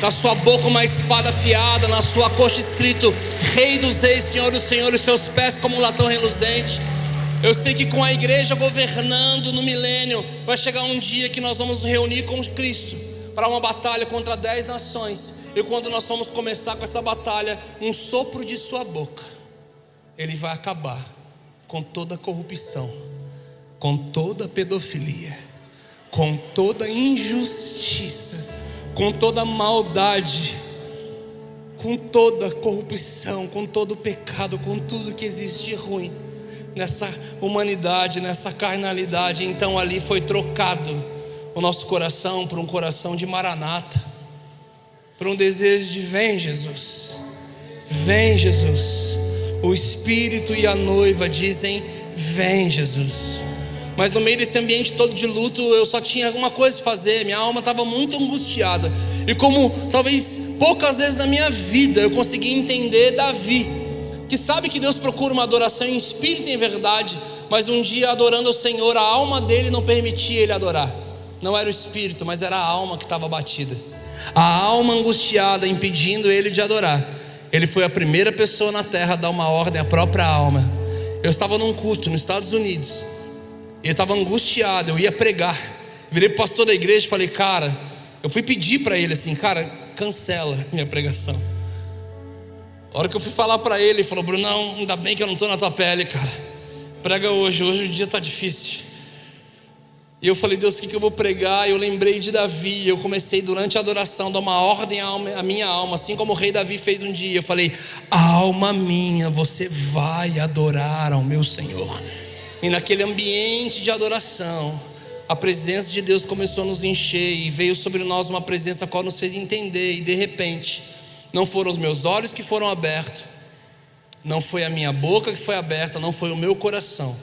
na sua boca uma espada afiada, na sua coxa escrito Rei dos Reis, Senhor dos Senhores, seus pés como um latão reluzente. Eu sei que com a igreja governando no milênio, vai chegar um dia que nós vamos nos reunir com Cristo para uma batalha contra dez nações. E quando nós vamos começar com essa batalha, um sopro de sua boca, ele vai acabar com toda corrupção, com toda pedofilia, com toda injustiça com toda maldade, com toda corrupção, com todo pecado, com tudo que existe de ruim nessa humanidade, nessa carnalidade. Então ali foi trocado o nosso coração por um coração de maranata, por um desejo de vem Jesus, vem Jesus. O Espírito e a noiva dizem: Vem Jesus. Mas no meio desse ambiente todo de luto, eu só tinha alguma coisa a fazer, minha alma estava muito angustiada. E como talvez poucas vezes na minha vida eu consegui entender Davi, que sabe que Deus procura uma adoração em espírito e em verdade, mas um dia adorando o Senhor, a alma dele não permitia ele adorar. Não era o espírito, mas era a alma que estava batida. A alma angustiada impedindo ele de adorar. Ele foi a primeira pessoa na terra a dar uma ordem à própria alma. Eu estava num culto nos Estados Unidos e eu estava angustiado, eu ia pregar. Virei pro pastor da igreja e falei, cara, eu fui pedir para ele assim, cara, cancela minha pregação. A hora que eu fui falar para ele, ele falou, Brunão, ainda bem que eu não estou na tua pele, cara. Prega hoje, hoje o dia está difícil. E eu falei, Deus, o que, que eu vou pregar? E eu lembrei de Davi. Eu comecei durante a adoração a dar uma ordem à minha alma, assim como o rei Davi fez um dia. Eu falei, alma minha, você vai adorar ao meu Senhor. E naquele ambiente de adoração, a presença de Deus começou a nos encher e veio sobre nós uma presença a qual nos fez entender. E de repente, não foram os meus olhos que foram abertos, não foi a minha boca que foi aberta, não foi o meu coração.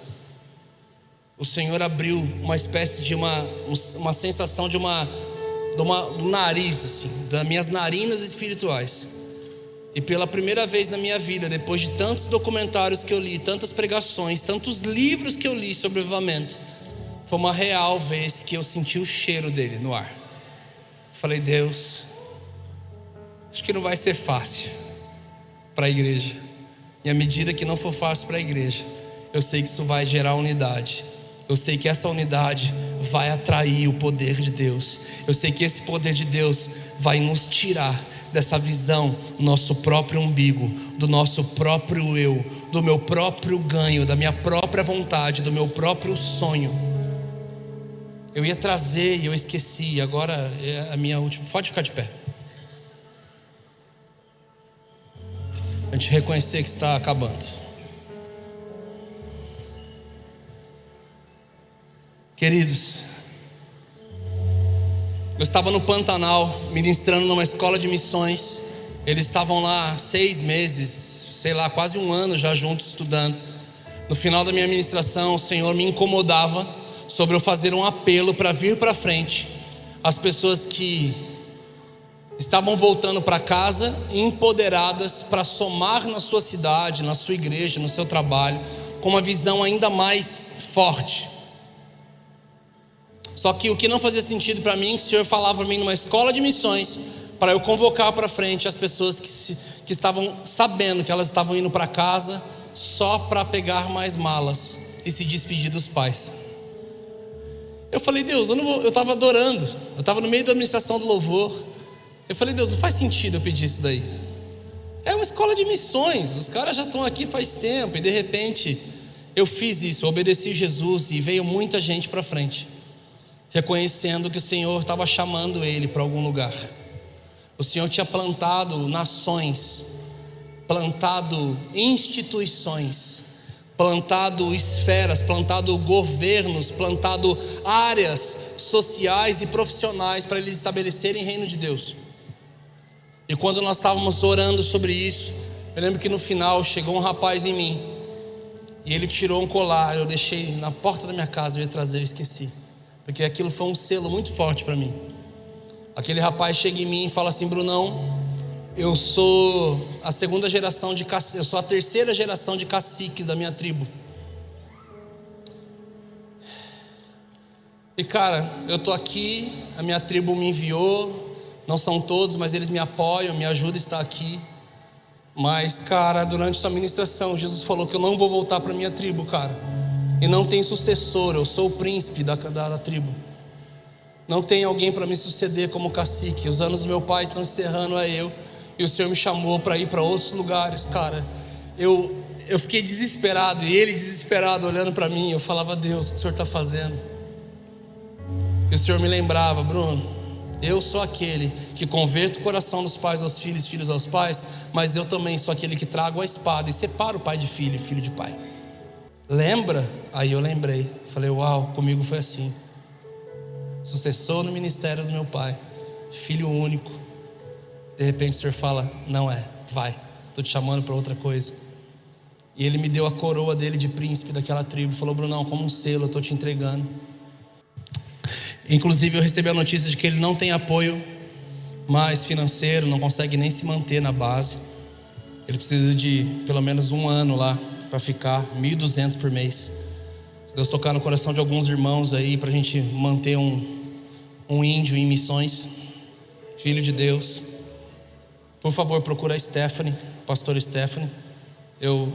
O Senhor abriu uma espécie de uma, uma sensação de uma, de uma do nariz, assim, das minhas narinas espirituais. E pela primeira vez na minha vida, depois de tantos documentários que eu li, tantas pregações, tantos livros que eu li sobre avivamento, foi uma real vez que eu senti o cheiro dele no ar. Falei, Deus, acho que não vai ser fácil para a igreja. E à medida que não for fácil para a igreja, eu sei que isso vai gerar unidade. Eu sei que essa unidade vai atrair o poder de Deus. Eu sei que esse poder de Deus vai nos tirar dessa visão, nosso próprio umbigo, do nosso próprio eu, do meu próprio ganho, da minha própria vontade, do meu próprio sonho. Eu ia trazer e eu esqueci, agora é a minha última. Pode ficar de pé. A gente reconhecer que está acabando. Queridos, eu estava no Pantanal ministrando numa escola de missões. Eles estavam lá seis meses, sei lá, quase um ano já juntos estudando. No final da minha ministração, o Senhor me incomodava sobre eu fazer um apelo para vir para frente as pessoas que estavam voltando para casa empoderadas para somar na sua cidade, na sua igreja, no seu trabalho, com uma visão ainda mais forte. Só que o que não fazia sentido para mim, o Senhor falava para mim numa escola de missões, para eu convocar para frente as pessoas que, se, que estavam sabendo que elas estavam indo para casa só para pegar mais malas e se despedir dos pais. Eu falei, Deus, eu estava adorando, eu estava no meio da administração do louvor. Eu falei, Deus, não faz sentido eu pedir isso daí. É uma escola de missões, os caras já estão aqui faz tempo e de repente eu fiz isso, obedeci Jesus e veio muita gente para frente reconhecendo que o Senhor estava chamando ele para algum lugar. O Senhor tinha plantado nações, plantado instituições, plantado esferas, plantado governos, plantado áreas sociais e profissionais para eles estabelecerem reino de Deus. E quando nós estávamos orando sobre isso, eu lembro que no final chegou um rapaz em mim e ele tirou um colar, eu deixei na porta da minha casa, eu ia trazer, eu esqueci porque aquilo foi um selo muito forte para mim. Aquele rapaz chega em mim e fala assim: Brunão, eu sou a segunda geração de eu sou a terceira geração de caciques da minha tribo. E cara, eu tô aqui, a minha tribo me enviou, não são todos, mas eles me apoiam, me ajudam a estar aqui. Mas, cara, durante essa ministração, Jesus falou que eu não vou voltar para minha tribo, cara e não tem sucessor, eu sou o príncipe da, da, da tribo. Não tem alguém para me suceder como cacique. Os anos do meu pai estão encerrando a eu, e o Senhor me chamou para ir para outros lugares, cara. Eu, eu fiquei desesperado, e ele desesperado olhando para mim. Eu falava, Deus, o que o Senhor está fazendo? E o Senhor me lembrava, Bruno, eu sou aquele que converto o coração dos pais aos filhos, filhos aos pais, mas eu também sou aquele que trago a espada e separo o pai de filho e filho de pai. Lembra? Aí eu lembrei. Falei, uau, comigo foi assim. Sucessor no ministério do meu pai, filho único. De repente o Senhor fala: Não é, vai, estou te chamando para outra coisa. E ele me deu a coroa dele de príncipe daquela tribo. Falou: Brunão, como um selo, estou te entregando. Inclusive, eu recebi a notícia de que ele não tem apoio mais financeiro, não consegue nem se manter na base. Ele precisa de pelo menos um ano lá para ficar 1.200 por mês. Se Deus tocar no coração de alguns irmãos aí para a gente manter um, um índio em missões, filho de Deus, por favor procura a Stephanie, pastor Stephanie. Eu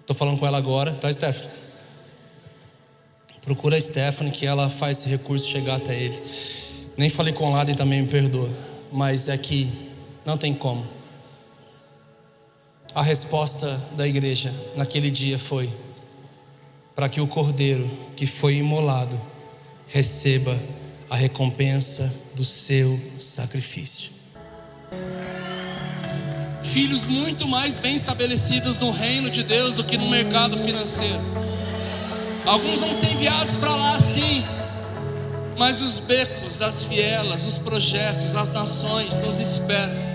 estou falando com ela agora, tá Stephanie? Procura a Stephanie que ela faz esse recurso chegar até ele. Nem falei com o Laden também me perdoa, mas é que não tem como. A resposta da igreja naquele dia foi: para que o cordeiro que foi imolado receba a recompensa do seu sacrifício. Filhos muito mais bem estabelecidos no reino de Deus do que no mercado financeiro. Alguns vão ser enviados para lá sim, mas os becos, as vielas, os projetos, as nações nos esperam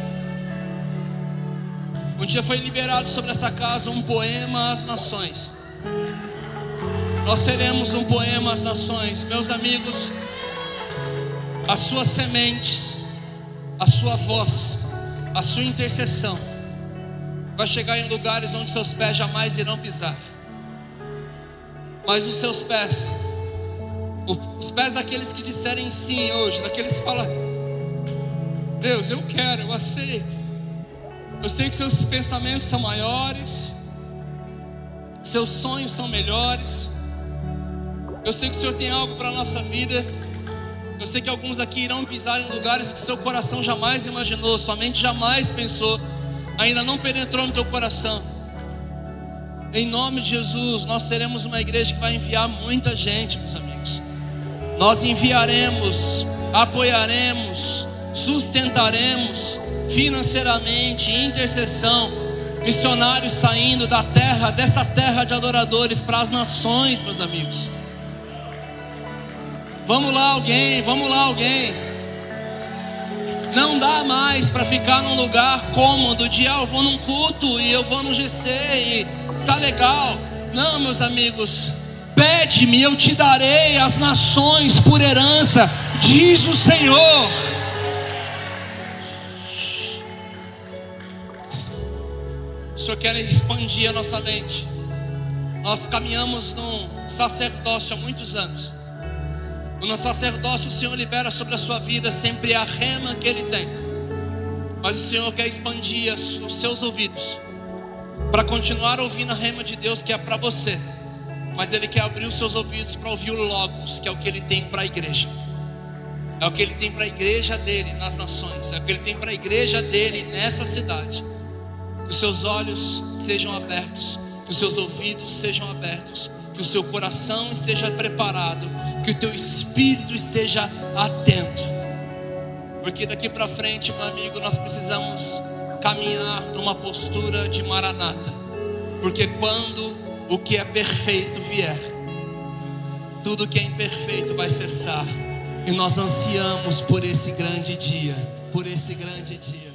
um dia foi liberado sobre essa casa um poema às nações. Nós seremos um poema às nações, meus amigos. As suas sementes, a sua voz a sua intercessão vai chegar em lugares onde seus pés jamais irão pisar. Mas os seus pés, os pés daqueles que disserem sim hoje, daqueles que falam, Deus, eu quero, eu aceito. Eu sei que seus pensamentos são maiores, seus sonhos são melhores. Eu sei que o Senhor tem algo para a nossa vida. Eu sei que alguns aqui irão pisar em lugares que seu coração jamais imaginou, sua mente jamais pensou, ainda não penetrou no teu coração. Em nome de Jesus, nós seremos uma igreja que vai enviar muita gente, meus amigos. Nós enviaremos, apoiaremos, sustentaremos financeiramente, intercessão, missionários saindo da terra, dessa terra de adoradores para as nações, meus amigos. Vamos lá, alguém, vamos lá, alguém. Não dá mais para ficar num lugar cômodo de ah, eu vou num culto e eu vou no GC e tá legal. Não, meus amigos, pede-me, eu te darei as nações por herança, diz o Senhor. O Senhor quer expandir a nossa mente. Nós caminhamos num sacerdócio há muitos anos. O nosso sacerdócio, o Senhor libera sobre a sua vida sempre a rema que Ele tem. Mas o Senhor quer expandir os seus ouvidos para continuar ouvindo a rema de Deus que é para você. Mas Ele quer abrir os seus ouvidos para ouvir o Logos, que é o que Ele tem para a igreja. É o que Ele tem para a igreja dele nas nações. É o que Ele tem para a igreja dele nessa cidade. Que os seus olhos sejam abertos, que os seus ouvidos sejam abertos que o seu coração esteja preparado, que o teu espírito esteja atento. Porque daqui para frente, meu amigo, nós precisamos caminhar numa postura de maranata. Porque quando o que é perfeito vier, tudo que é imperfeito vai cessar. E nós ansiamos por esse grande dia, por esse grande dia.